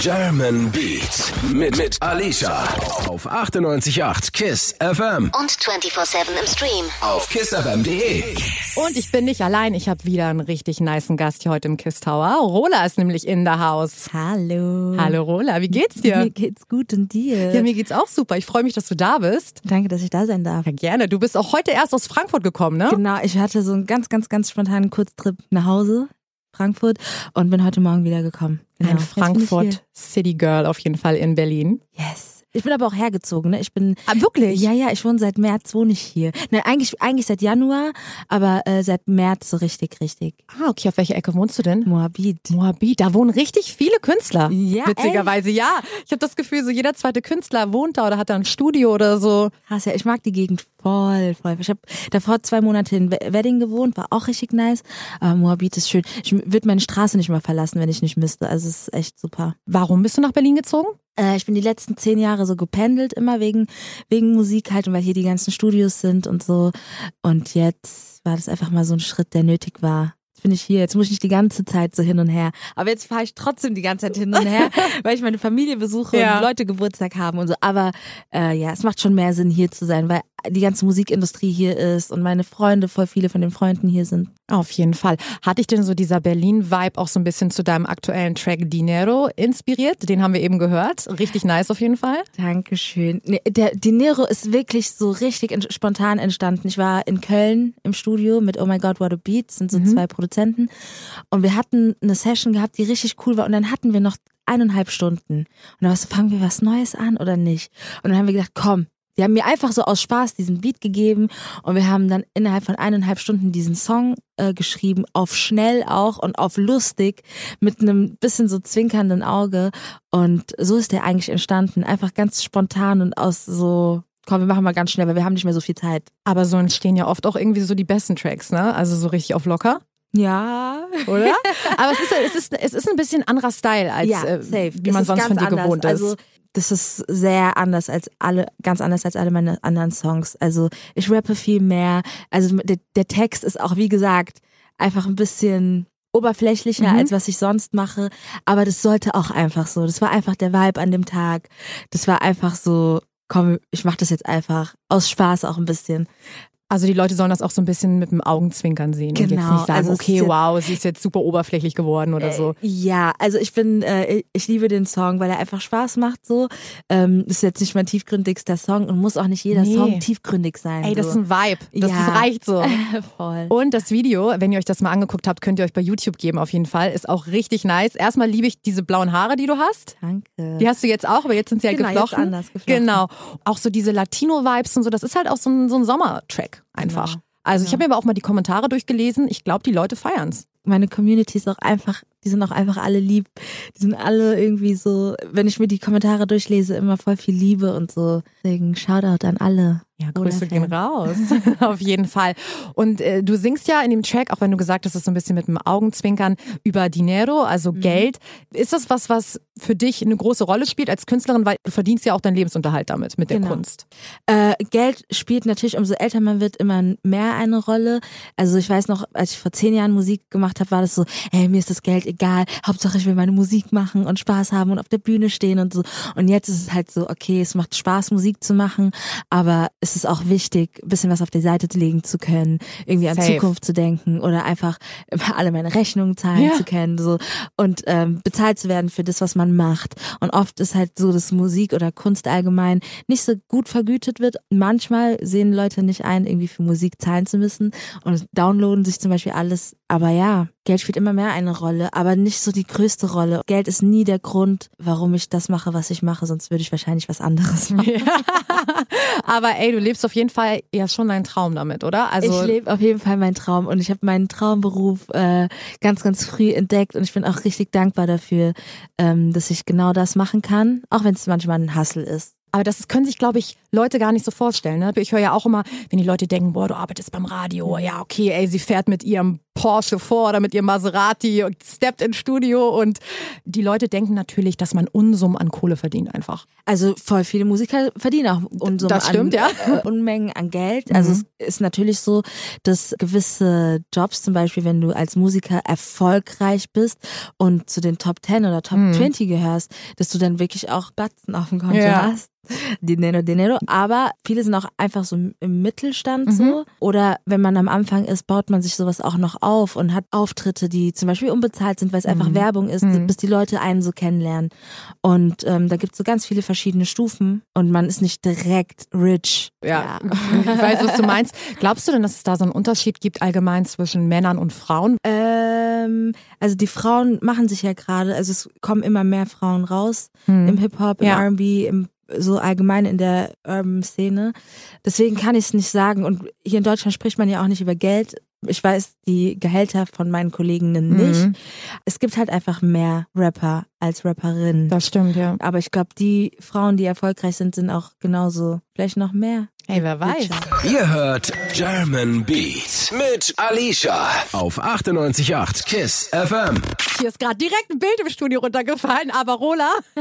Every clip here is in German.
German Beat mit, mit Alicia auf 98.8 KISS FM Und 24-7 im Stream. auf kissfm.de. Und ich bin nicht allein. Ich habe wieder einen richtig niceen Gast hier heute im Kiss Tower. Rola ist nämlich in der Haus. Hallo. Hallo Rola, wie geht's dir? Mir geht's gut und dir? Ja, mir geht's auch super. Ich freue mich, dass du da bist. Danke, dass ich da sein darf. Ja, gerne. Du bist auch heute erst aus Frankfurt gekommen, ne? Genau, ich hatte so einen ganz, ganz, ganz spontanen Kurztrip nach Hause, Frankfurt, und bin heute Morgen wieder gekommen. Genau. Ein Frankfurt City Girl auf jeden Fall in Berlin. Yes. Ich bin aber auch hergezogen, ne? Ich bin. Ah, wirklich? Ja, ja, ich wohne seit März, wohne ich hier. Ne, eigentlich, eigentlich seit Januar, aber äh, seit März so richtig, richtig. Ah, okay. Auf welcher Ecke wohnst du denn? Moabit. Moabit, da wohnen richtig viele Künstler. Ja, Witzigerweise, ja. Ich habe das Gefühl, so jeder zweite Künstler wohnt da oder hat da ein Studio oder so. Krass, ja, ich mag die Gegend voll, voll. Ich habe davor zwei Monate in We- Wedding gewohnt, war auch richtig nice. Aber Moabit ist schön. Ich würde meine Straße nicht mal verlassen, wenn ich nicht müsste. Also es ist echt super. Warum bist du nach Berlin gezogen? Äh, ich bin die letzten zehn Jahre so gependelt, immer wegen, wegen Musik halt und weil hier die ganzen Studios sind und so. Und jetzt war das einfach mal so ein Schritt, der nötig war. Jetzt bin ich hier, jetzt muss ich nicht die ganze Zeit so hin und her. Aber jetzt fahre ich trotzdem die ganze Zeit hin und her, weil ich meine Familie besuche Ja. und Leute Geburtstag haben und so. Aber äh, ja, es macht schon mehr Sinn, hier zu sein, weil die ganze Musikindustrie hier ist und meine Freunde, voll viele von den Freunden hier sind. Auf jeden Fall. Hat dich denn so dieser Berlin-Vibe auch so ein bisschen zu deinem aktuellen Track Dinero inspiriert? Den haben wir eben gehört. Richtig nice auf jeden Fall. Dankeschön. Nee, der Dinero ist wirklich so richtig ent- spontan entstanden. Ich war in Köln im Studio mit Oh My God, What a Beat, sind so zwei Produzenten. Und wir hatten eine Session gehabt, die richtig cool war. Und dann hatten wir noch eineinhalb Stunden. Und dann war so, fangen wir was Neues an oder nicht? Und dann haben wir gedacht, komm. Die haben mir einfach so aus Spaß diesen Beat gegeben und wir haben dann innerhalb von eineinhalb Stunden diesen Song äh, geschrieben, auf schnell auch und auf lustig, mit einem bisschen so zwinkernden Auge. Und so ist der eigentlich entstanden. Einfach ganz spontan und aus so, komm, wir machen mal ganz schnell, weil wir haben nicht mehr so viel Zeit. Aber so entstehen ja oft auch irgendwie so die besten Tracks, ne? Also so richtig auf locker, Ja. oder? Aber es ist, es ist, es ist ein bisschen anderer Style, als ja, äh, safe. wie man sonst von dir gewohnt ist. Also, das ist sehr anders als alle, ganz anders als alle meine anderen Songs. Also ich rappe viel mehr. Also der, der Text ist auch, wie gesagt, einfach ein bisschen oberflächlicher, Mhm. als was ich sonst mache. Aber das sollte auch einfach so. Das war einfach der Vibe an dem Tag. Das war einfach so, komm, ich mach das jetzt einfach aus Spaß auch ein bisschen. Also die Leute sollen das auch so ein bisschen mit dem Augenzwinkern sehen und jetzt Genau, nicht sagen, also okay, jetzt- wow, sie ist jetzt super oberflächlich geworden oder so. Äh, Ja, also ich bin, äh, ich liebe den Song, weil er einfach Spaß macht so. Ähm, ist jetzt nicht mein tiefgründigster Song und muss auch nicht jeder Nee. Song tiefgründig sein. Ey, das ist so. ein Vibe. Das, Ja. das reicht so. Voll. Und das Video, wenn ihr euch das mal angeguckt habt, könnt ihr euch bei YouTube geben auf jeden Fall. Ist auch richtig nice. Erstmal liebe ich diese blauen Haare, die du hast. Danke. Die hast du jetzt auch, aber jetzt sind sie ja Genau, jetzt geflochten. anders geflochten. Genau. Auch so diese Latino-Vibes und so, das ist halt auch so ein, so ein Sommertrack einfach. Genau. Also ich habe mir aber auch mal die Kommentare durchgelesen. Ich glaube, die Leute feiern's. Meine Community ist auch einfach, die sind auch einfach alle lieb. Die sind alle irgendwie so, wenn ich mir die Kommentare durchlese, immer voll viel Liebe und so. Deswegen Shoutout an alle. Ja, Grüße gehen raus. Auf jeden Fall. Und äh, du singst ja in dem Track, auch wenn du gesagt hast, es ist so ein bisschen mit dem Augenzwinkern über Dinero, also Mhm. Geld. Ist das was, was für dich eine große Rolle spielt als Künstlerin, weil du verdienst ja auch deinen Lebensunterhalt damit, mit der Genau. Kunst. Äh, Geld spielt natürlich, umso älter man wird, immer mehr eine Rolle. Also ich weiß noch, als ich vor zehn Jahren Musik gemacht habe, war das so, ey, mir ist das Geld egal. Hauptsache ich will meine Musik machen und Spaß haben und auf der Bühne stehen und so. Und jetzt ist es halt so, okay, es macht Spaß, Musik zu machen, aber es ist auch wichtig, ein bisschen was auf die Seite legen zu können, irgendwie an Safe. Zukunft zu denken oder einfach alle meine Rechnungen zahlen Ja. zu können, so und ähm, bezahlt zu werden für das, was man macht. Und oft ist halt so, dass Musik oder Kunst allgemein nicht so gut vergütet wird. Manchmal sehen Leute nicht ein, irgendwie für Musik zahlen zu müssen und downloaden sich zum Beispiel alles. Aber ja, Geld spielt immer mehr eine Rolle, aber nicht so die größte Rolle. Geld ist nie der Grund, warum ich das mache, was ich mache, sonst würde ich wahrscheinlich was anderes machen. Aber ey, du lebst auf jeden Fall ja schon deinen Traum damit, oder? Also ich lebe auf jeden Fall meinen Traum und ich habe meinen Traumberuf äh, ganz, ganz früh entdeckt und ich bin auch richtig dankbar dafür, ähm, dass ich genau das machen kann, auch wenn es manchmal ein Hassel ist. Aber das können sich, glaube ich, Leute gar nicht so vorstellen. Ne? Ich höre ja auch immer, wenn die Leute denken, boah, du arbeitest beim Radio, ja, okay, ey, sie fährt mit ihrem Porsche vor oder mit ihrem Maserati und steppt ins Studio und die Leute denken natürlich, dass man Unsummen an Kohle verdient einfach. Also voll viele Musiker verdienen auch Unsummen Das stimmt, an, ja. äh, Unmengen an Geld. Also es ist natürlich so, dass gewisse Jobs, zum Beispiel wenn du als Musiker erfolgreich bist und zu den Top 10 oder Top 20 gehörst, dass du dann wirklich auch Batzen auf dem Konto Ja. hast. Dinero, Dinero. Aber viele sind auch einfach so im Mittelstand so. Oder wenn man am Anfang ist, baut man sich sowas auch noch auf und hat Auftritte, die zum Beispiel unbezahlt sind, weil es einfach Werbung ist, bis die Leute einen so kennenlernen. Und ähm, da gibt es so ganz viele verschiedene Stufen und man ist nicht direkt rich. Ja, ich weiß, was du meinst. Glaubst du denn, dass es da so einen Unterschied gibt allgemein zwischen Männern und Frauen? Ähm, also die Frauen machen sich ja gerade, also es kommen immer mehr Frauen raus im Hip-Hop, im Ja. R&B, im so allgemein in der Urban-Szene. Deswegen kann ich es nicht sagen. Und hier in Deutschland spricht man ja auch nicht über Geld. Ich weiß die Gehälter von meinen Kolleginnen nicht. Es gibt halt einfach mehr Rapper als Rapperinnen. Das stimmt, ja. Aber ich glaube, die Frauen, die erfolgreich sind, sind auch genauso, vielleicht noch mehr. Hey, wer weiß. Ihr hört German Beat mit Alicia auf 98.8 KISS FM. Hier ist gerade direkt ein Bild im Studio runtergefallen, aber Rola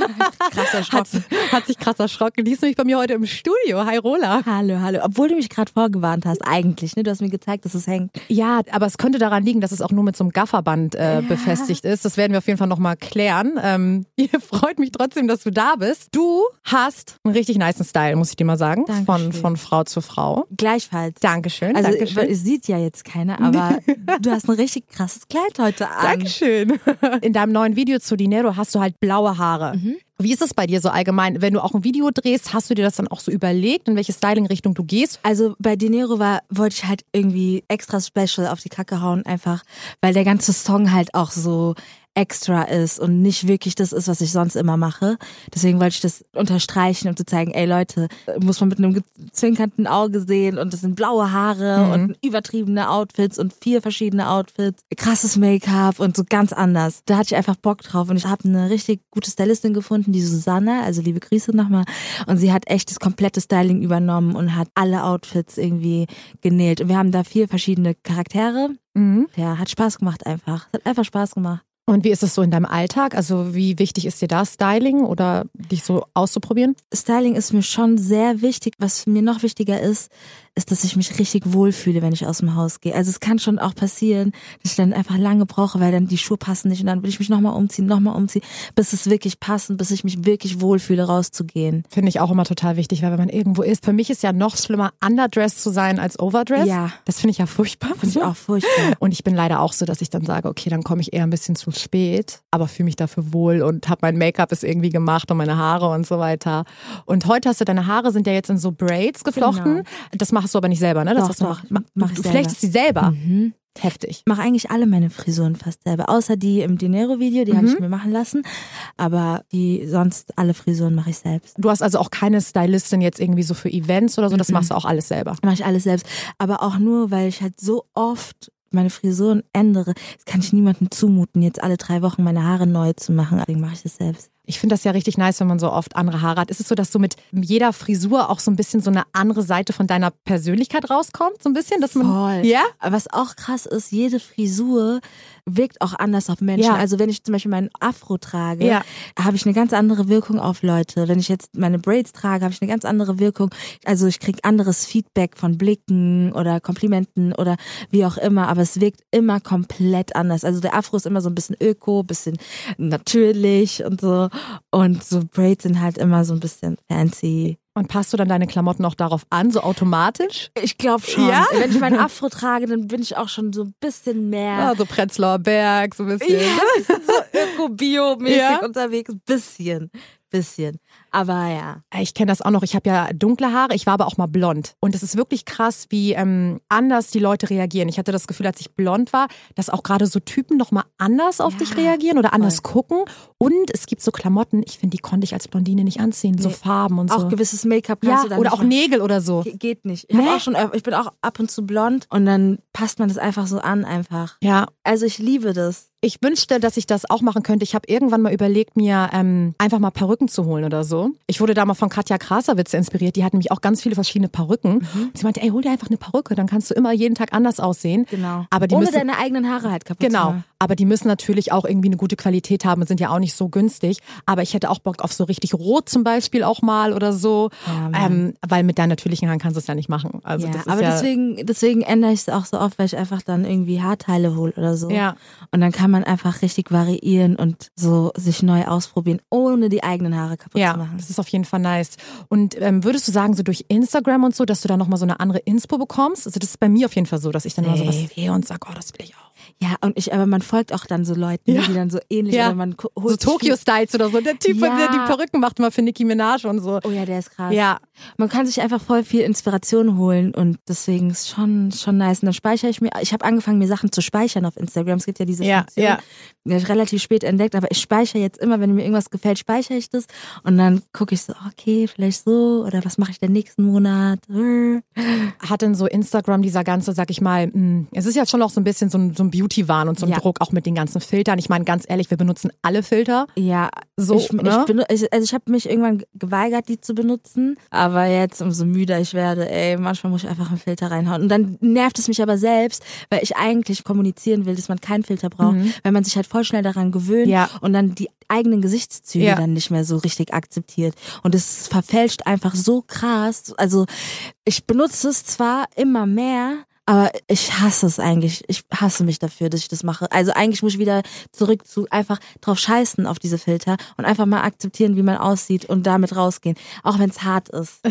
Krass hat, erschrocken. hat sich krass erschrocken. Die ist nämlich bei mir heute im Studio. Hi Rola. Hallo, hallo. Obwohl du mich gerade vorgewarnt hast, eigentlich, ne? Du hast mir gezeigt, dass es hängt. Ja, aber es könnte daran liegen, dass es auch nur mit so einem Gafferband äh, befestigt ist. Das werden wir auf jeden Fall nochmal klären. Ähm, freut mich trotzdem, dass du da bist. Du hast einen richtig niceen Style, muss ich dir mal sagen. Von, Dankeschön. Von Frau zu Frau. Gleichfalls. Dankeschön. Also Dankeschön. es sieht ja jetzt keiner, aber du hast ein richtig krasses Kleid heute an. Dankeschön. In deinem neuen Video zu Dinero hast du halt blaue Haare. Wie ist es bei dir so allgemein? Wenn du auch ein Video drehst, hast du dir das dann auch so überlegt, in welche Styling-Richtung du gehst? Also bei Dinero war, wollte ich halt irgendwie extra special auf die Kacke hauen, einfach, weil der ganze Song halt auch so extra ist und nicht wirklich das ist, was ich sonst immer mache. Deswegen wollte ich das unterstreichen, um zu zeigen, ey Leute, muss man mit einem gezwinkerten Auge sehen und das sind blaue Haare und übertriebene Outfits und vier verschiedene Outfits, krasses Make-up und so ganz anders. Da hatte ich einfach Bock drauf und ich habe eine richtig gute Stylistin gefunden, die Susanne, also liebe Grüße nochmal. Und sie hat echt das komplette Styling übernommen und hat alle Outfits irgendwie genäht. Und wir haben da vier verschiedene Charaktere. Ja, hat Spaß gemacht einfach. Hat einfach Spaß gemacht. Und wie ist es so in deinem Alltag? Also wie wichtig ist dir da Styling oder dich so auszuprobieren? Styling ist mir schon sehr wichtig. Was mir noch wichtiger ist, ist, dass ich mich richtig wohlfühle, wenn ich aus dem Haus gehe. Also es kann schon auch passieren, dass ich dann einfach lange brauche, weil dann die Schuhe passen nicht und dann will ich mich nochmal umziehen, nochmal umziehen, bis es wirklich passt und bis ich mich wirklich wohlfühle, rauszugehen. Finde ich auch immer total wichtig, weil wenn man irgendwo ist, für mich ist ja noch schlimmer, underdressed zu sein als overdressed. Ja. Das finde ich ja furchtbar. Finde ich auch furchtbar. Und ich bin leider auch so, dass ich dann sage, okay, dann komme ich eher ein bisschen zu spät, aber fühle mich dafür wohl und habe mein Make-up ist irgendwie gemacht und meine Haare und so weiter. Und heute hast du deine Haare sind ja jetzt in so Braids geflochten. Genau. Das machst du aber nicht selber, ne? Das Doch, hast du doch, mach- ma- mach du flechtest sie selber. Mhm. Heftig. Ich mache eigentlich alle meine Frisuren fast selber, außer die im Dinero-Video, die habe ich mir machen lassen. Aber die sonst alle Frisuren mache ich selbst. Du hast also auch keine Stylistin jetzt irgendwie so für Events oder so, das machst du auch alles selber. Mache ich alles selbst. Aber auch nur, weil ich halt so oft meine Frisuren ändere. Das kann ich niemandem zumuten, jetzt alle drei Wochen meine Haare neu zu machen. Deswegen mache ich das selbst. Ich finde das ja richtig nice, wenn man so oft andere Haare hat. Ist es so, dass du mit jeder Frisur auch so ein bisschen so eine andere Seite von deiner Persönlichkeit rauskommt? So ein bisschen, dass man. Voll. Ja? Was auch krass ist, jede Frisur wirkt auch anders auf Menschen. Ja. Also wenn ich zum Beispiel meinen Afro trage, Ja. habe ich eine ganz andere Wirkung auf Leute. Wenn ich jetzt meine Braids trage, habe ich eine ganz andere Wirkung. Also ich kriege anderes Feedback von Blicken oder Komplimenten oder wie auch immer. Aber es wirkt immer komplett anders. Also der Afro ist immer so ein bisschen öko, bisschen natürlich und so. Und so Braids sind halt immer so ein bisschen fancy. Und passt du dann deine Klamotten auch darauf an, so automatisch? Ich glaube schon. Ja? Wenn ich meinen Afro trage, dann bin ich auch schon so ein bisschen mehr. Ja, so Prenzlauer Berg, so ein bisschen. Ja, so öko-bio-mäßig Ja. unterwegs. Bisschen, bisschen. Aber ja. Ich kenne das auch noch. Ich habe ja dunkle Haare, ich war aber auch mal blond. Und es ist wirklich krass, wie ähm, anders die Leute reagieren. Ich hatte das Gefühl, als ich blond war, dass auch gerade so Typen nochmal anders auf Ja, dich reagieren oder anders gucken. Und es gibt so Klamotten, ich finde, die konnte ich als Blondine nicht anziehen. So Nee. Farben und so. Auch gewisses Make-up kannst ja, du dann oder auch machen. Nägel oder so. Ge- Geht nicht. Ich, Nee? auch schon, ich bin auch ab und zu blond und dann passt man das einfach so an einfach. Ja, Also ich liebe das. Ich wünschte, dass ich das auch machen könnte. Ich habe irgendwann mal überlegt, mir ähm, einfach mal Perücken zu holen oder so. Ich wurde da mal von Katja Krasavitz inspiriert. Die hat nämlich auch ganz viele verschiedene Perücken. Mhm. Und sie meinte, ey, hol dir einfach eine Perücke, dann kannst du immer jeden Tag anders aussehen. Genau. Aber die Ohne müssen, deine eigenen Haare halt kaputt Genau, machen. Aber die müssen natürlich auch irgendwie eine gute Qualität haben und sind ja auch nicht so günstig. Aber ich hätte auch Bock auf so richtig rot zum Beispiel auch mal oder so. Ja, ähm, weil mit deinen natürlichen Haaren kannst du es ja nicht machen. Also ja, das ist aber ja, deswegen, deswegen ändere ich es auch so oft, weil ich einfach dann irgendwie Haarteile hole oder so. Ja. Und dann kann man einfach richtig variieren und so sich neu ausprobieren, ohne die eigenen Haare kaputt zu Ja, machen. das ist auf jeden Fall nice. Und ähm, würdest du sagen, so durch Instagram und so, dass du da nochmal so eine andere Inspo bekommst? Also das ist bei mir auf jeden Fall so, dass ich dann immer sowas Safe. sehe und sage, oh, das will ich auch. Ja, und ich, aber man folgt auch dann so Leuten, Ja. die dann so ähnlich, Ja. oder man holt So Tokyo Styles oder so. Der Typ, Ja. der die Perücken macht immer für Nicki Minaj und so. Oh ja, der ist krass. Ja, Man kann sich einfach voll viel Inspiration holen und deswegen ist schon schon nice. Und dann speichere ich mir, ich habe angefangen mir Sachen zu speichern auf Instagram. Es gibt ja diese Ja, Funktion, ja. die habe ich relativ spät entdeckt, aber ich speichere jetzt immer, wenn mir irgendwas gefällt, speichere ich das und dann gucke ich so, okay, vielleicht so oder was mache ich denn nächsten Monat? hat denn so Instagram dieser ganze, sag ich mal, mh, es ist ja schon auch so ein bisschen so ein, so ein Beauty-Wahn und so ein Ja. Druck auch mit den ganzen Filtern. Ich meine, ganz ehrlich, wir benutzen alle Filter. Ja, So, ich, ne? ich, also ich habe mich irgendwann geweigert, die zu benutzen, aber jetzt umso müder ich werde, ey, manchmal muss ich einfach einen Filter reinhauen. Und dann nervt es mich aber selbst, weil ich eigentlich kommunizieren will, dass man keinen Filter braucht, weil man sich halt voll schnell daran gewöhnt Mhm. Ja. und dann die eigenen Gesichtszüge Ja. dann nicht mehr so richtig akzeptiert. Und es verfälscht einfach so krass. Also ich benutze es zwar immer mehr, aber ich hasse es eigentlich. Ich hasse mich dafür, dass ich das mache. Also eigentlich muss ich wieder zurück zu einfach drauf scheißen auf diese Filter und einfach mal akzeptieren, wie man aussieht und damit rausgehen. Auch wenn es hart ist.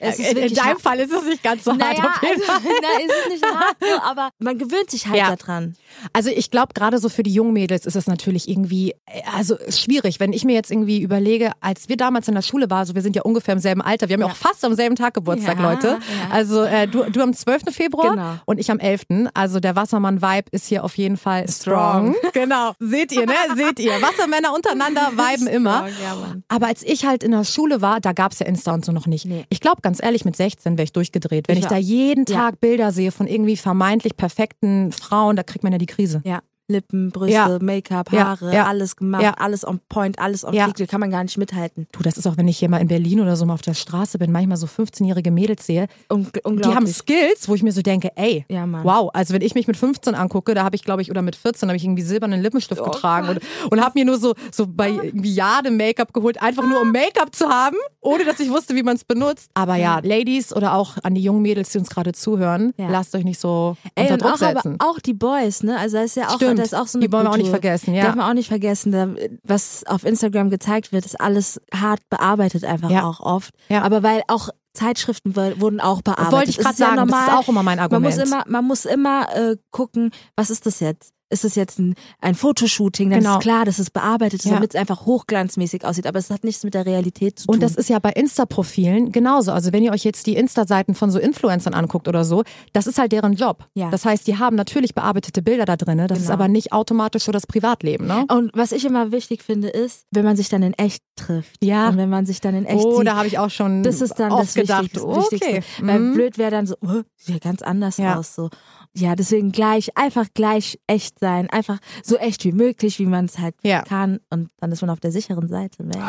Es ist in, deinem hart. Fall ist es nicht ganz so hart. Naja, auf jeden also, Fall. nein, es ist nicht hart, so, aber man gewöhnt sich halt Ja. daran. Also ich glaube, gerade so für die jungen Mädels ist es natürlich irgendwie, also schwierig, wenn ich mir jetzt irgendwie überlege, als wir damals in der Schule waren, also wir sind ja ungefähr im selben Alter, wir haben ja, Ja. auch fast am selben Tag Geburtstag, Ja, Leute. Also äh, du, du am 12. Februar Genau. Und ich am 11. Also der Wassermann-Vibe ist hier auf jeden Fall strong. Strong. Genau, seht ihr, ne? Seht ihr. Wassermänner untereinander viben immer. Strong, ja. Aber als ich halt in der Schule war, da gab's ja Insta und so noch nicht. Nee. Ich glaube, ganz ehrlich, mit 16 wäre ich durchgedreht. Wenn ich, Ich da jeden. Tag Bilder sehe von irgendwie vermeintlich perfekten Frauen, da kriegt man ja die Krise. Ja. Lippen, Brüste, Ja. Make-up, Haare, ja. alles gemacht, Ja. alles on point, alles on Ja. da kann man gar nicht mithalten. Du, das ist auch, wenn ich hier mal in Berlin oder so mal auf der Straße bin, manchmal so 15-jährige Mädels sehe, Un die haben Skills, wo ich mir so denke, ey, Mann. wow, also wenn ich mich mit 15 angucke, da habe ich, glaube ich, oder mit 14 habe ich irgendwie silbernen Lippenstift Oh getragen und, und habe mir nur so, so bei irgendwie Jade Make-up geholt, einfach nur um Make-up zu haben, ohne dass ich wusste, wie man es benutzt. Aber ja, Ladies oder auch an die jungen Mädels, die uns gerade zuhören, lasst euch nicht so Ey, unter Druck auch, aber setzen. auch die Boys, ne? Also da ist ja auch, Stimmt. Da ist auch so eine Die wollen wir auch nicht vergessen, ja. Darf man auch nicht vergessen, da, was auf Instagram gezeigt wird, ist alles hart bearbeitet einfach Ja. auch oft. Ja. Aber weil auch Zeitschriften wurden auch bearbeitet. Wollte ich gerade ist ja sagen, das normal. ist auch immer mein Man Argument. muss immer, man muss immer äh, gucken, was ist das jetzt? Ist es jetzt ein, ein Fotoshooting? Dann Genau. ist klar, dass es bearbeitet ist, Ja. damit es einfach hochglanzmäßig aussieht. Aber es hat nichts mit der Realität zu tun. Und das ist ja bei Insta-Profilen genauso. Also wenn ihr euch jetzt die Insta-Seiten von so Influencern anguckt oder so, das ist halt deren Job. Ja. Das heißt, die haben natürlich bearbeitete Bilder da drin. Das ist Genau. aber nicht automatisch so das Privatleben, ne? und was ich immer wichtig finde, ist, wenn man sich dann in echt trifft. Ja. Und wenn man sich dann in echt Oh, sieht. da habe ich auch schon Das ist dann das gedacht. Wichtigste. okay. Wichtigste. Weil Mhm. blöd wäre dann so, oh, sieht ja ganz anders Ja. aus. So. Ja, deswegen gleich, einfach gleich echt sein. Einfach so echt wie möglich, wie man es halt Ja. kann. Und dann ist man auf der sicheren Seite. Man.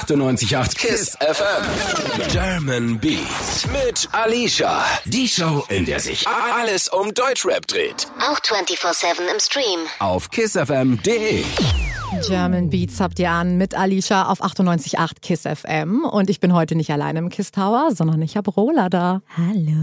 98.8 KISS FM. German Beats mit Alicia. Die Show, in der sich alles um Deutschrap dreht. Auch 24-7 im Stream. Auf kissfm.de. German Beats habt ihr an mit Alicia auf 98.8 KISS FM. Und ich bin heute nicht alleine im KISS Tower, sondern ich habe Rola da. Hallo.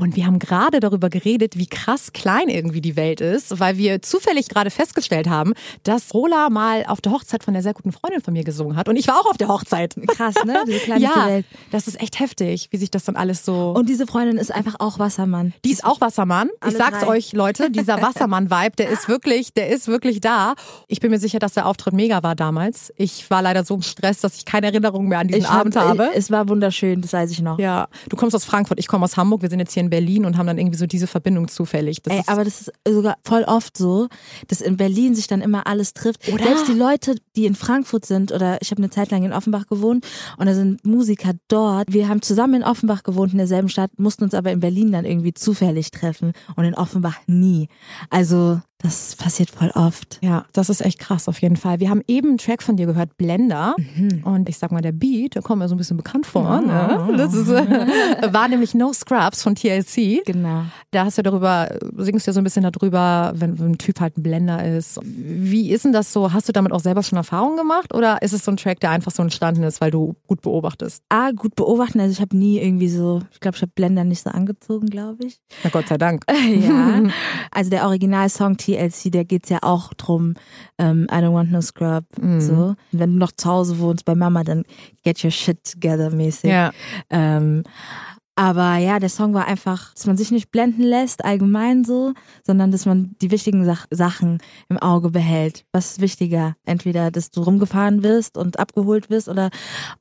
Und wir haben gerade darüber geredet, wie krass klein irgendwie die Welt ist, weil wir zufällig gerade festgestellt haben, dass Rola mal auf der Hochzeit von der sehr guten Freundin von mir gesungen hat. Und ich war auch auf der Hochzeit. Krass, ne? Diese kleinste ja, Welt. das ist echt heftig, wie sich das dann alles so. Und diese Freundin ist einfach auch Wassermann. die ist auch Wassermann. Ich Alle sag's drei. euch, Leute, dieser Wassermann-Vibe, der ist wirklich, der ist wirklich da. Ich bin mir sicher, dass der Auftritt mega war damals. Ich war leider so im Stress, dass ich keine Erinnerung mehr an diesen Ich hab- Abend habe. Ich, es war wunderschön, das weiß ich noch. ja, du kommst aus Frankfurt, ich komme aus Hamburg. Wir sind jetzt hier in Berlin und haben dann irgendwie so diese Verbindung zufällig. Das Ey, aber das ist sogar voll oft so, dass in Berlin sich dann immer alles trifft. Oder? Selbst die Leute, die in Frankfurt sind, oder ich habe eine Zeit lang in Offenbach gewohnt und da sind Musiker dort. Wir haben zusammen in Offenbach gewohnt, in derselben Stadt, mussten uns aber in Berlin dann irgendwie zufällig treffen und in Offenbach nie. Also Das passiert voll oft. Ja, das ist echt krass auf jeden Fall. Wir haben eben einen Track von dir gehört, Blender. Mhm. Und ich sag mal, der Beat, der kommt mir so ein bisschen bekannt vor. Ne? Das ist, äh, war nämlich No Scrubs von TLC. Genau. Da hast du darüber, singst du ja so ein bisschen darüber, wenn, wenn ein Typ halt ein Blender ist. Wie ist denn das so? Hast du damit auch selber schon Erfahrungen gemacht? Oder ist es so ein Track, der einfach so entstanden ist, weil du gut beobachtest? A, gut beobachten. Also ich habe nie irgendwie so, ich glaube, ich habe Blender nicht so angezogen, glaube ich. Na Gott sei Dank. ja. Also der Originalsong TLC, der geht's ja auch drum, ähm, I don't want no scrub. Mhm. So. Wenn du noch zu Hause wohnst bei Mama, dann get your shit together mäßig. Ja. Ähm, aber ja, der Song war einfach, dass man sich nicht blenden lässt, allgemein so, sondern dass man die wichtigen Sach Sachen im Auge behält. Was ist wichtiger? Entweder, dass du rumgefahren wirst und abgeholt wirst oder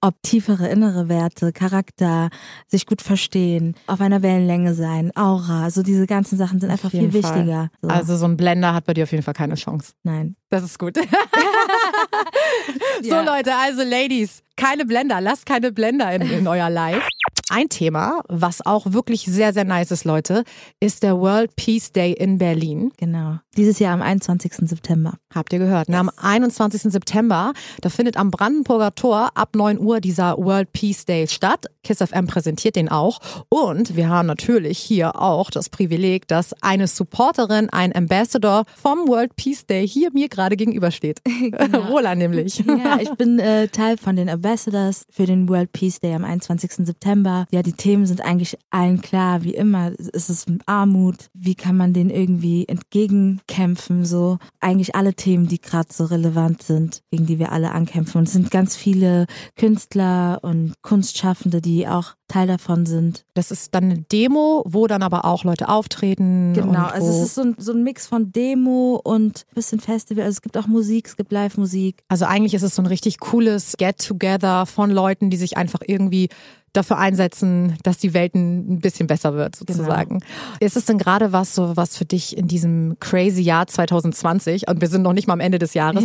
ob tiefere innere Werte, Charakter, sich gut verstehen, auf einer Wellenlänge sein, Aura, so diese ganzen Sachen sind einfach viel Fall. wichtiger. So. Also so ein Blender hat bei dir auf jeden Fall keine Chance. nein. Das ist gut. so Ja. Leute, also Ladies, keine Blender, lasst keine Blender in, in euer Live. Ein Thema, was auch wirklich sehr, sehr nice ist, Leute, ist der World Peace Day in Berlin. Genau. Dieses Jahr am 21. September. Habt ihr gehört? Ne? Am 21. September, da findet am Brandenburger Tor ab 9 Uhr dieser World Peace Day statt. Kiss FM präsentiert den auch. Und wir haben natürlich hier auch das Privileg, dass eine Supporterin, ein Ambassador vom World Peace Day hier mir gerade gegenübersteht. Rola nämlich. Ja, ich bin äh, Teil von den Ambassadors für den World Peace Day am 21. September. Ja, die Themen sind eigentlich allen klar, wie immer. Es ist Armut. Wie kann man den irgendwie entgegenkämpfen? So eigentlich alle Themen, die gerade so relevant sind, gegen die wir alle ankämpfen. Und es sind ganz viele Künstler und Kunstschaffende, die auch Teil davon sind. Das ist dann eine Demo, wo dann aber auch Leute auftreten. Genau, also es ist so ein, so ein Mix von Demo und bisschen Festival. Also es gibt auch Musik, es gibt Live-Musik. Also eigentlich ist es so ein richtig cooles Get-Together von Leuten, die sich einfach irgendwie dafür einsetzen, dass die Welt ein bisschen besser wird, sozusagen. Ist es denn gerade was, so was für dich in diesem crazy Jahr 2020, und wir sind noch nicht mal am Ende des Jahres,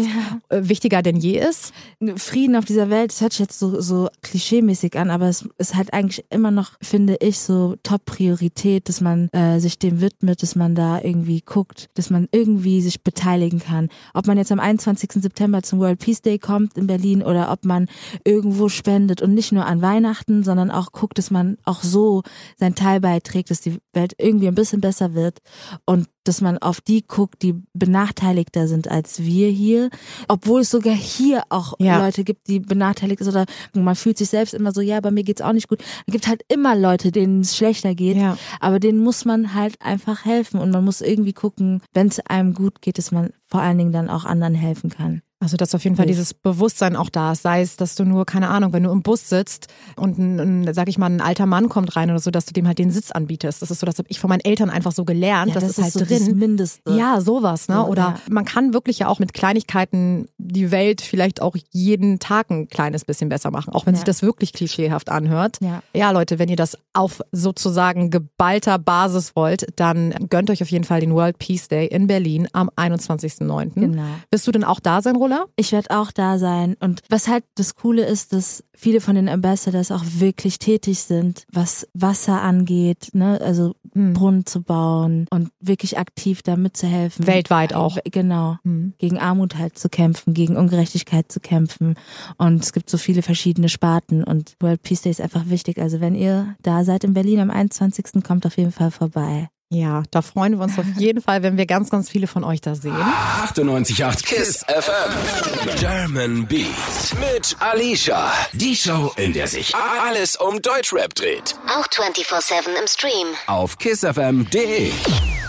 äh, wichtiger denn je ist? Frieden auf dieser Welt, das hört sich jetzt so, so klischeemäßig an, aber es ist halt eigentlich immer noch, finde ich, so Top-Priorität, dass man äh, sich dem widmet, dass man da irgendwie guckt, dass man irgendwie sich beteiligen kann. Ob man jetzt am 21. September zum World Peace Day kommt in Berlin oder ob man irgendwo spendet und nicht nur an Weihnachten, sondern auch guckt, dass man auch so seinen Teil beiträgt, dass die Welt irgendwie ein bisschen besser wird und dass man auf die guckt, die benachteiligter sind als wir hier, obwohl es sogar hier auch Ja. Leute gibt, die benachteiligt sind oder man fühlt sich selbst immer so, ja, bei mir geht's auch nicht gut. Es gibt halt immer Leute, denen es schlechter geht, Ja. aber denen muss man halt einfach helfen und man muss irgendwie gucken, wenn es einem gut geht, dass man vor allen Dingen dann auch anderen helfen kann. Also, dass auf jeden Fall Hilf. dieses Bewusstsein auch da ist. Sei es, dass du nur, keine Ahnung, wenn du im Bus sitzt und ein, ein sag ich mal, ein alter Mann kommt rein oder so, dass du dem halt den Sitz anbietest. Das ist so, das habe ich von meinen Eltern einfach so gelernt. das, ist halt so drin. das Mindeste. Ja, sowas, ne? Oder ja. man kann wirklich ja auch mit Kleinigkeiten die Welt vielleicht auch jeden Tag ein kleines bisschen besser machen, auch wenn Ja. sich das wirklich klischeehaft anhört. Ja. Ja, Leute, wenn ihr das auf sozusagen geballter Basis wollt, dann gönnt euch auf jeden Fall den World Peace Day in Berlin am 21.09. Genau. Wirst du denn auch da sein, Rola? Ich werde auch da sein. Und was halt das Coole ist, dass viele von den Ambassadors auch wirklich tätig sind, was Wasser angeht, ne? also Hm. Brunnen zu bauen und wirklich aktiv da mitzuhelfen. Weltweit auch. Genau. Hm. Gegen Armut halt zu kämpfen, gegen Ungerechtigkeit zu kämpfen. Und es gibt so viele verschiedene Sparten und World Peace Day ist einfach wichtig. Also wenn ihr da seid in Berlin am 21. kommt auf jeden Fall vorbei. Ja, da freuen wir uns auf jeden Fall, wenn wir ganz, ganz viele von euch da sehen. 98.8 KISS FM. German Beats mit Alicia. Die Show, in der sich alles um Deutschrap dreht. Auch 24-7 im Stream. Auf kissfm.de.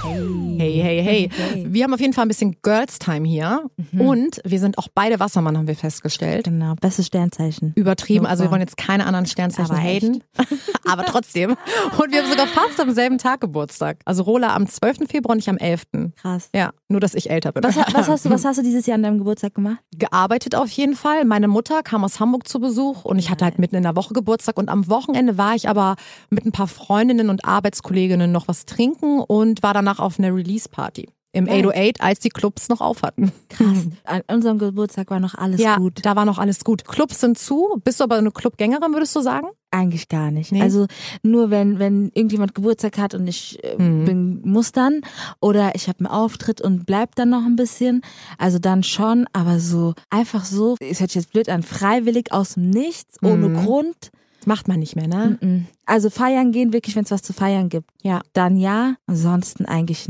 Hey, hey, hey. Hey. Wir haben auf jeden Fall ein bisschen Girls Time hier und wir sind auch beide Wassermann, haben wir festgestellt. Genau, bestes Sternzeichen. Übertrieben, also wir wollen jetzt keine anderen Sternzeichen Aber haten, aber trotzdem. Und wir haben sogar fast am selben Tag Geburtstag. Also Rola am 12. Februar und ich am 11. Krass. Ja, nur dass ich älter bin. Was, was, hast du, was hast du dieses Jahr an deinem Geburtstag gemacht? gearbeitet auf jeden Fall. Meine Mutter kam aus Hamburg zu Besuch und ich hatte halt mitten in der Woche Geburtstag und am Wochenende war ich aber mit ein paar Freundinnen und Arbeitskolleginnen noch was trinken und war danach auf einer Release-Party. im Geil. 808, als die Clubs noch auf hatten. Krass. An unserem Geburtstag war noch alles ja, gut. da war noch alles gut. Clubs sind zu. Bist du aber eine Clubgängerin, würdest du sagen? Eigentlich gar nicht. Nee? Also nur wenn wenn irgendjemand Geburtstag hat und ich äh, Mhm. bin muss dann oder ich habe einen Auftritt und bleib dann noch ein bisschen, also dann schon, aber so einfach so, es hört sich jetzt blöd an, freiwillig aus dem Nichts, ohne Mhm. Grund. Das macht man nicht mehr, ne? Mhm. Also feiern gehen wirklich, wenn es was zu feiern gibt. Ja. Dann ja, ansonsten eigentlich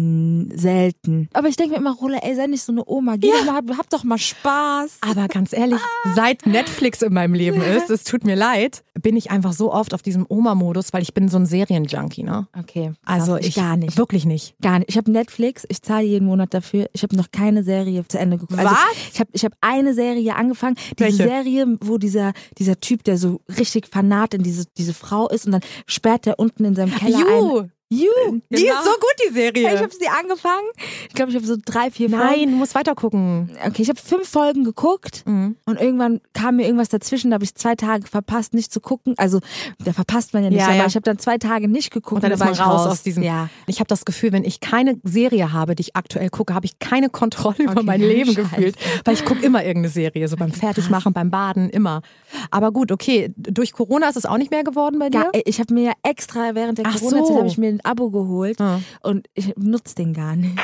selten. Aber ich denke mir immer, Rola, ey, sei nicht so eine Oma, geh doch mal, hab, doch mal Spaß. Aber ganz ehrlich, seit Netflix in meinem Leben ist, es tut mir leid, bin ich einfach so oft auf diesem Oma-Modus, weil ich bin so ein Serienjunkie, ne? Okay, Also krass, ich gar nicht. Wirklich nicht. Gar nicht. Ich habe Netflix, ich zahle jeden Monat dafür. Ich habe noch keine Serie zu Ende geguckt. Also, Was? ich habe ich hab eine Serie angefangen. Diese Welche? Serie, wo dieser, dieser Typ, der so richtig fanat in diese, diese Frau ist und dann sperrt er unten in seinem Keller ein. You, You! die genau. ist so gut, die Serie. Ich habe sie angefangen. Ich glaube, ich habe so drei, vier Nein, Folgen. du musst weiter gucken. Okay, ich habe fünf Folgen geguckt Mhm. und irgendwann kam mir irgendwas dazwischen, da habe ich zwei Tage verpasst, nicht zu gucken. Also, da verpasst man ja nicht, Ja, aber ja. ich habe dann zwei Tage nicht geguckt Und dann da ist war man ich raus, aus diesem. Ja. Ich habe das Gefühl, wenn ich keine Serie habe, die ich aktuell gucke, habe ich keine Kontrolle über Okay, mein Leben scheiße. gefühlt. Weil ich gucke immer irgendeine Serie, so beim Fertigmachen, beim Baden, immer. Aber gut, okay, durch Corona ist es auch nicht mehr geworden bei dir? Ja, ich habe mir ja extra während der Corona-Zeit so. habe ich mir ein Abo geholt Ah. und ich nutze den gar nicht.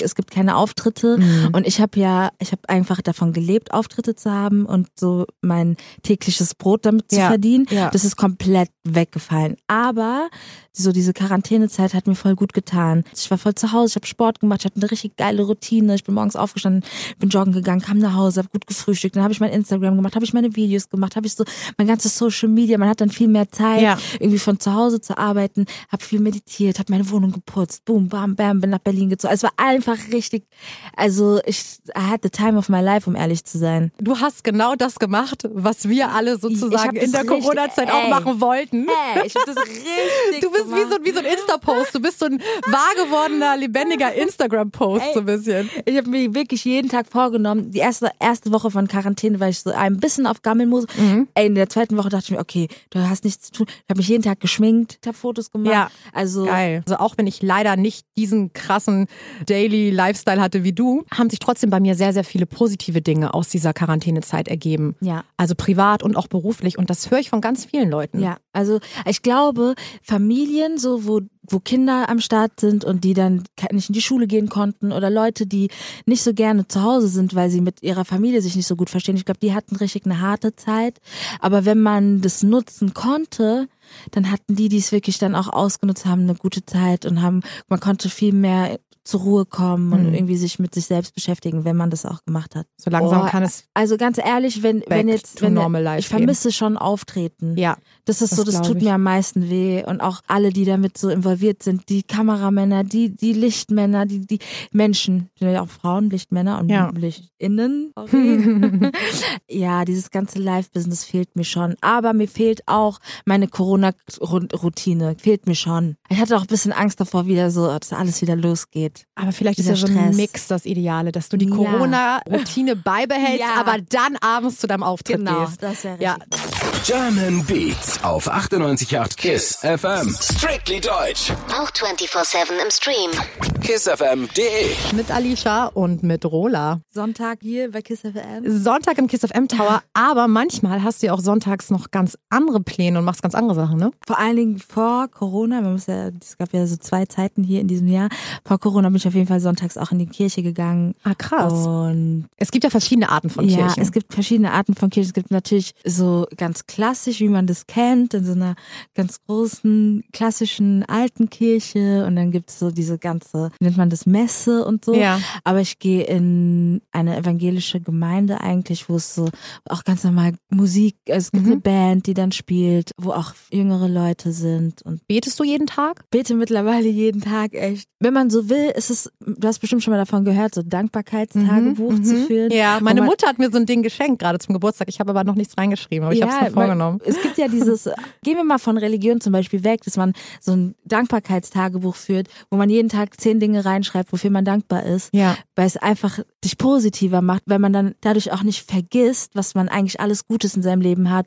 Es gibt keine Auftritte Mhm. und ich habe ja, ich habe einfach davon gelebt, Auftritte zu haben und so mein tägliches Brot damit zu Ja, verdienen. ja. Das ist komplett weggefallen. Aber so diese Quarantänezeit hat mir voll gut getan. Ich war voll zu Hause, ich habe Sport gemacht, ich hatte eine richtig geile Routine. Ich bin morgens aufgestanden, bin joggen gegangen, kam nach Hause, habe gut gefrühstückt, dann habe ich mein Instagram gemacht, habe ich meine Videos gemacht, habe ich so mein ganzes Social Media, man hat dann viel mehr Zeit, Ja. irgendwie von zu Hause zu arbeiten, habe viel meditiert, habe meine Wohnung geputzt, boom, bam, bam, bin nach Berlin gezogen. Es war einfach richtig, also ich I had the time of my life, um ehrlich zu sein. Du hast genau das gemacht, was wir alle sozusagen in der Corona-Zeit auch ey. machen wollten. Hey, ich hab das richtig Du bist wie so, wie so ein Insta-Post. Du bist so ein wahr gewordener, lebendiger Instagram-Post, Ey. so ein bisschen. Ich habe mir wirklich jeden Tag vorgenommen, die erste, erste Woche von Quarantäne war ich so ein bisschen auf Gammelmuse. Mhm. Ey, in der zweiten Woche dachte ich mir, okay, du hast nichts zu tun. Ich habe mich jeden Tag geschminkt, habe Fotos gemacht. Ja. Also Geil. Also auch wenn ich leider nicht diesen krassen Daily Lifestyle hatte wie du, haben sich trotzdem bei mir sehr, sehr viele positive Dinge aus dieser Quarantänezeit ergeben. Ja. Also privat und auch beruflich. Und das höre ich von ganz vielen Leuten. Ja, also ich glaube, Familien, so wo, wo Kinder am Start sind und die dann nicht in die Schule gehen konnten oder Leute, die nicht so gerne zu Hause sind, weil sie mit ihrer Familie sich nicht so gut verstehen. Ich glaube, die hatten richtig eine harte Zeit. Aber wenn man das nutzen konnte, dann hatten die, die es wirklich dann auch ausgenutzt haben, eine gute Zeit und haben, man konnte viel mehr zur Ruhe kommen und Mhm. irgendwie sich mit sich selbst beschäftigen, wenn man das auch gemacht hat. So langsam Oh, kann es. Also ganz ehrlich, wenn, wenn jetzt, wenn ich vermisse schon Auftreten. Ja. Das ist Das so, das tut ich. mir am meisten weh. Und auch alle, die damit so involviert sind, die Kameramänner, die, die Lichtmänner, die, die Menschen, ja auch Frauen, Lichtmänner und Ja. Lichtinnen. ja, dieses ganze Live-Business fehlt mir schon. Aber mir fehlt auch meine Corona-Routine. Fehlt mir schon. Ich hatte auch ein bisschen Angst davor, wieder so, dass alles wieder losgeht. Aber vielleicht ist ja Dieser so ein. Mix das Ideale, dass du die Ja. Corona-Routine beibehältst, Ja. aber dann abends zu deinem Auftritt gehst. das wäre Ja, German Beats auf 98.8 KISS FM. Strictly Deutsch. Auch 24-7 im Stream. KISSFM.de. mit Alicia und mit Rola. Sonntag hier bei Kiss FM. Sonntag im Kiss FM Tower, aber manchmal hast du ja auch sonntags noch ganz andere Pläne und machst ganz andere Sachen, ne? Vor allen Dingen vor Corona, man muss ja, es gab ja so zwei Zeiten hier in diesem Jahr. Vor Corona bin ich auf jeden Fall sonntags auch in die Kirche gegangen. Ah, krass. Und Es gibt ja verschiedene Arten von ja, Kirchen. es gibt verschiedene Arten von Kirchen. Es gibt natürlich so ganz klassisch, wie man das kennt, in so einer ganz großen, klassischen alten Kirche. Und dann gibt's so diese ganze, nennt man das, Messe und so. Ja. Aber ich gehe in eine evangelische Gemeinde eigentlich, wo es so auch ganz normal Musik, also es gibt Mhm. eine Band, die dann spielt, wo auch jüngere Leute sind und Betest du jeden Tag? bete mittlerweile jeden Tag echt. Wenn man so will, ist es, du hast bestimmt schon mal davon gehört, so Dankbarkeitstagebuch zu führen. Mhm, Ja, wo meine man- Mutter hat mir so ein Ding geschenkt, gerade zum Geburtstag. Ich habe aber noch nichts reingeschrieben, aber ich habe es mir vorgenommen. Es gibt ja dieses, gehen wir mal von Religion zum Beispiel weg, dass man so ein Dankbarkeitstagebuch führt, wo man jeden Tag zehn Dinge reinschreibt, wofür man dankbar ist, Ja. weil es einfach dich positiver macht, weil man dann dadurch auch nicht vergisst, was man eigentlich alles Gutes in seinem Leben hat.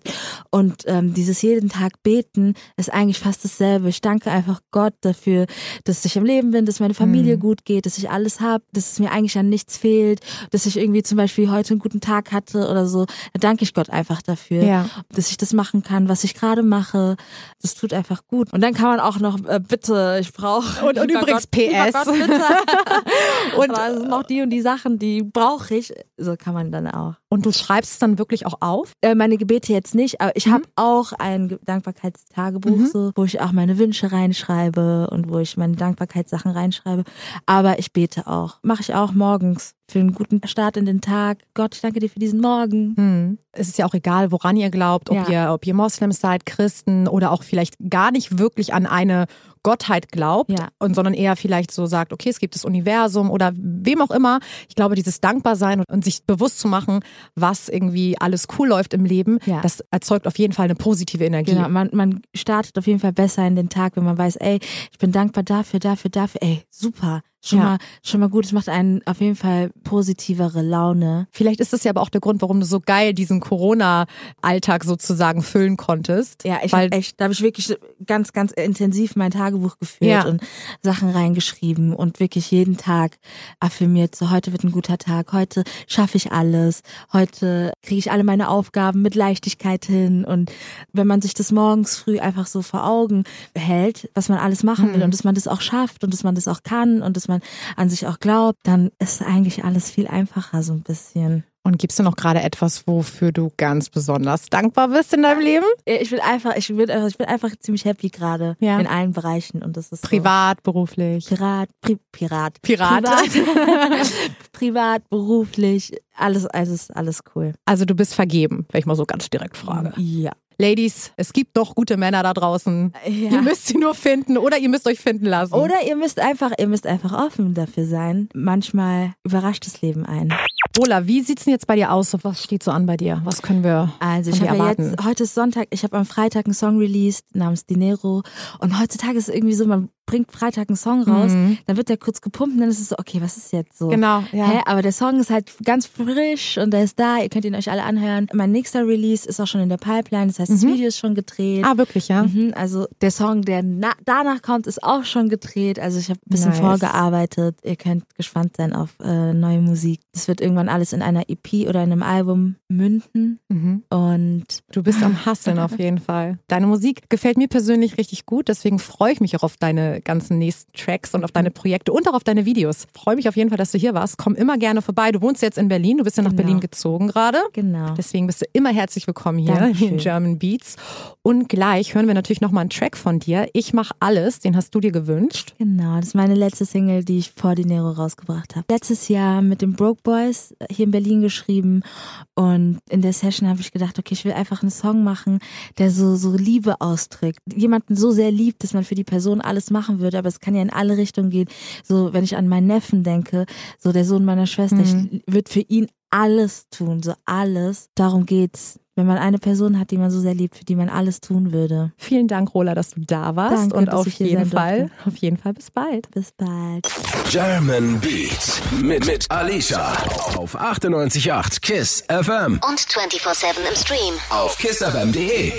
Und ähm, dieses jeden Tag beten ist eigentlich fast dasselbe. Ich danke einfach Gott dafür, dass ich im Leben bin, dass meine Familie gut geht, dass ich alles habe, dass es mir eigentlich an nichts fehlt, dass ich irgendwie zum Beispiel heute einen guten Tag hatte oder so. Da danke ich Gott einfach dafür, Ja. dass ich das machen kann, was ich gerade mache. Das tut einfach gut. Und dann kann man auch noch, äh, bitte, ich brauche. Und- und übrigens PS. Gott, bitte. Und- es sind noch die und die Sachen, die brauche ich. So kann man dann auch. Und du schreibst es dann wirklich auch auf? Äh, meine Gebete jetzt nicht, aber ich Mhm. habe auch ein Ge- Dankbarkeitstagebuch, so, wo ich auch meine Wünsche reinschreibe und wo ich meine Dankbarkeitssachen reinschreibe. Aber ich bete auch. Mache ich auch morgens für einen guten Start in den Tag. Gott, ich danke dir für diesen Morgen. Hm. Es ist ja auch egal, woran ihr glaubt, ob, Ja. ihr, ob ihr Moslems seid, Christen oder auch vielleicht gar nicht wirklich an eine Gottheit glaubt, Ja. und sondern eher vielleicht so sagt, okay, es gibt das Universum oder wem auch immer. Ich glaube, dieses Dankbarsein und, und sich bewusst zu machen, was irgendwie alles cool läuft im Leben, Ja. das erzeugt auf jeden Fall eine positive Energie. Genau, man, man startet auf jeden Fall besser in den Tag, wenn man weiß, ey, ich bin dankbar dafür, dafür, dafür. Ey, super. Schon Ja. mal, schon mal gut. Es macht einen auf jeden Fall positivere Laune. Vielleicht ist das ja aber auch der Grund, warum du so geil diesen Corona-Alltag sozusagen füllen konntest. Ja, ich Weil- echt, da habe ich wirklich ganz, ganz intensiv mein Tagebuch geführt Ja. und Sachen reingeschrieben und wirklich jeden Tag affirmiert, so heute wird ein guter Tag, heute schaffe ich alles, heute kriege ich alle meine Aufgaben mit Leichtigkeit hin und wenn man sich das morgens früh einfach so vor Augen hält, was man alles machen will und dass man das auch schafft und dass man das auch kann und dass man an sich auch glaubt, dann ist eigentlich alles viel einfacher so ein bisschen. Und gibst du noch gerade etwas, wofür du ganz besonders dankbar bist in deinem Leben? Ich bin einfach, ich bin einfach, ich bin einfach ziemlich happy gerade Ja. in allen Bereichen und das ist so. Privat, beruflich. Pirat, Pri Pirat, Pirat. Privat, privat, beruflich, alles, also ist alles cool. Also du bist vergeben, wenn ich mal so ganz direkt frage. Ja. Ladies, es gibt noch gute Männer da draußen. Ja. Ihr müsst sie nur finden oder ihr müsst euch finden lassen. Oder ihr müsst einfach, ihr müsst einfach offen dafür sein. Manchmal überrascht das Leben einen. Ola, wie sieht's denn jetzt bei dir aus? Was steht so an bei dir? Was können wir Also ich habe ja jetzt, heute ist Sonntag, ich habe am Freitag einen Song released namens Dinero und heutzutage ist es irgendwie so, man bringt Freitag einen Song raus, dann wird der kurz gepumpt und dann ist es so, okay, was ist jetzt so? Mhm. Genau, ja. Hä? Aber der Song ist halt ganz frisch und der ist da, ihr könnt ihn euch alle anhören. Mein nächster Release ist auch schon in der Pipeline, das heißt, das Video ist schon gedreht. Ah, wirklich, ja? Mhm, also der Song, der na danach kommt, ist auch schon gedreht. Also ich habe ein bisschen Nice. vorgearbeitet. Ihr könnt gespannt sein auf äh, neue Musik. Das wird irgendwann alles in einer EP oder in einem Album münden. Mhm. Und Du bist am Hasseln auf jeden Fall. Deine Musik gefällt mir persönlich richtig gut, deswegen freue ich mich auch auf deine ganzen nächsten Tracks und auf deine Projekte und auch auf deine Videos. Freue mich auf jeden Fall, dass du hier warst. Komm immer gerne vorbei. Du wohnst jetzt in Berlin, du bist ja nach Genau. Berlin gezogen gerade. genau. Deswegen bist du immer herzlich willkommen hier Dankeschön. in German Beats. Und gleich hören wir natürlich nochmal einen Track von dir. Ich mach alles, den hast du dir gewünscht. Genau, das ist meine letzte Single, die ich vor Dinero rausgebracht habe. Letztes Jahr mit den Broke Boys hier in Berlin geschrieben und in der Session habe ich gedacht, okay, ich will einfach einen Song machen, der so so Liebe ausdrückt. Jemanden so sehr liebt, dass man für die Person alles machen würde, aber es kann ja in alle Richtungen gehen. So, wenn ich an meinen Neffen denke, so der Sohn meiner Schwester, ich würde für ihn alles tun, so alles. Darum geht's. Wenn man eine Person hat, die man so sehr liebt, für die man alles tun würde. Vielen Dank, Rola, dass du da warst. Danke, und auf jeden Fall, durfte. auf jeden Fall bis bald. Bis bald. German Beat mit, mit Alicia auf 98.8 KISS FM Und 24-7 im Stream. auf kissfm.de.